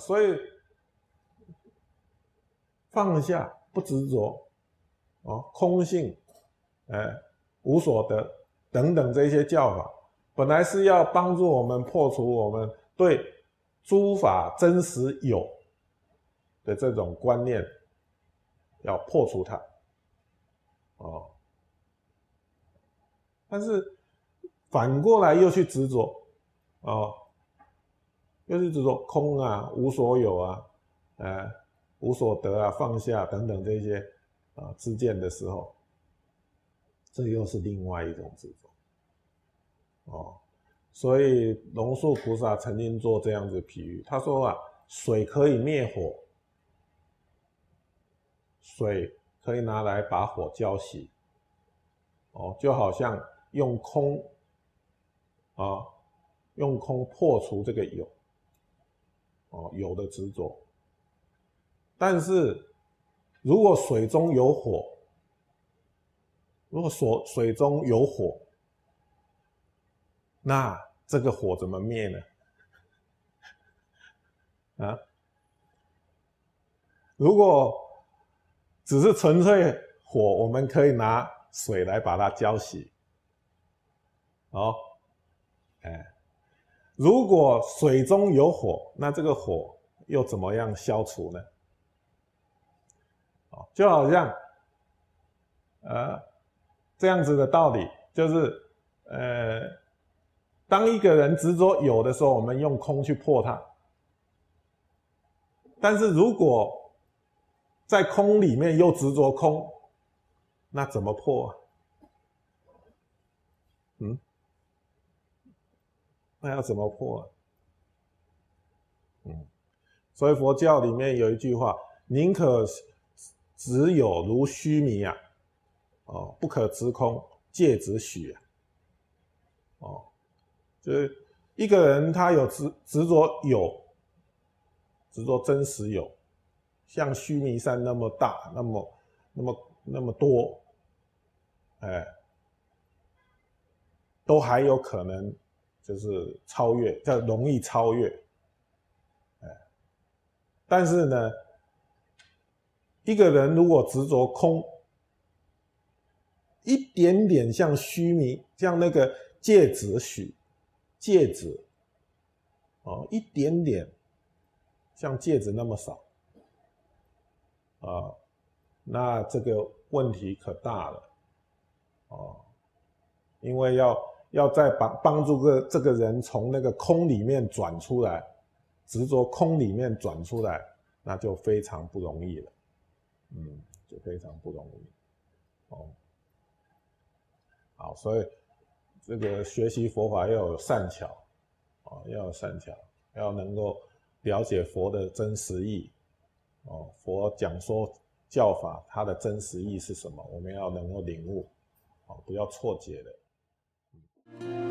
所以放下不执着，哦，空性，哎，无所得等等这些教法，本来是要帮助我们破除我们对诸法真实有的这种观念，要破除它，哦，但是反过来又去执着，哦。就是指说空啊，无所有啊，呃，无所得啊，放下等等这些啊知见的时候，这又是另外一种执着。哦，所以龙树菩萨曾经做这样子比喻，他说啊，水可以灭火，水可以拿来把火浇熄，哦，就好像用空啊，用空破除这个有。哦，有的执着，但是如果水中有火，如果水水中有火，那这个火怎么灭呢？啊，如果只是纯粹火，我们可以拿水来把它浇熄。哦，哎。如果水中有火，那这个火又怎么样消除呢？哦，就好像，呃，这样子的道理，就是，呃，当一个人执着有的时候，我们用空去破它；但是如果在空里面又执着空，那怎么破？啊？那要怎么破？嗯，所以佛教里面有一句话：“宁可只有如虚弥啊，哦，不可执空，戒指许啊。”哦，就是一个人他有执执着有，执着真实有，像须弥山那么大，那么那么那么多，哎，都还有可能。就是超越，叫容易超越，哎，但是呢，一个人如果执着空，一点点像虚弥，像那个戒指许戒指，哦，一点点像戒指那么少，啊，那这个问题可大了，哦，因为要。要再帮帮助个这个人从那个空里面转出来，执着空里面转出来，那就非常不容易了，嗯，就非常不容易，哦，好，所以这个学习佛法要有善巧，哦，要有善巧，要能够了解佛的真实意，哦，佛讲说教法它的真实意是什么，我们要能够领悟，哦，不要错解的。Thank you.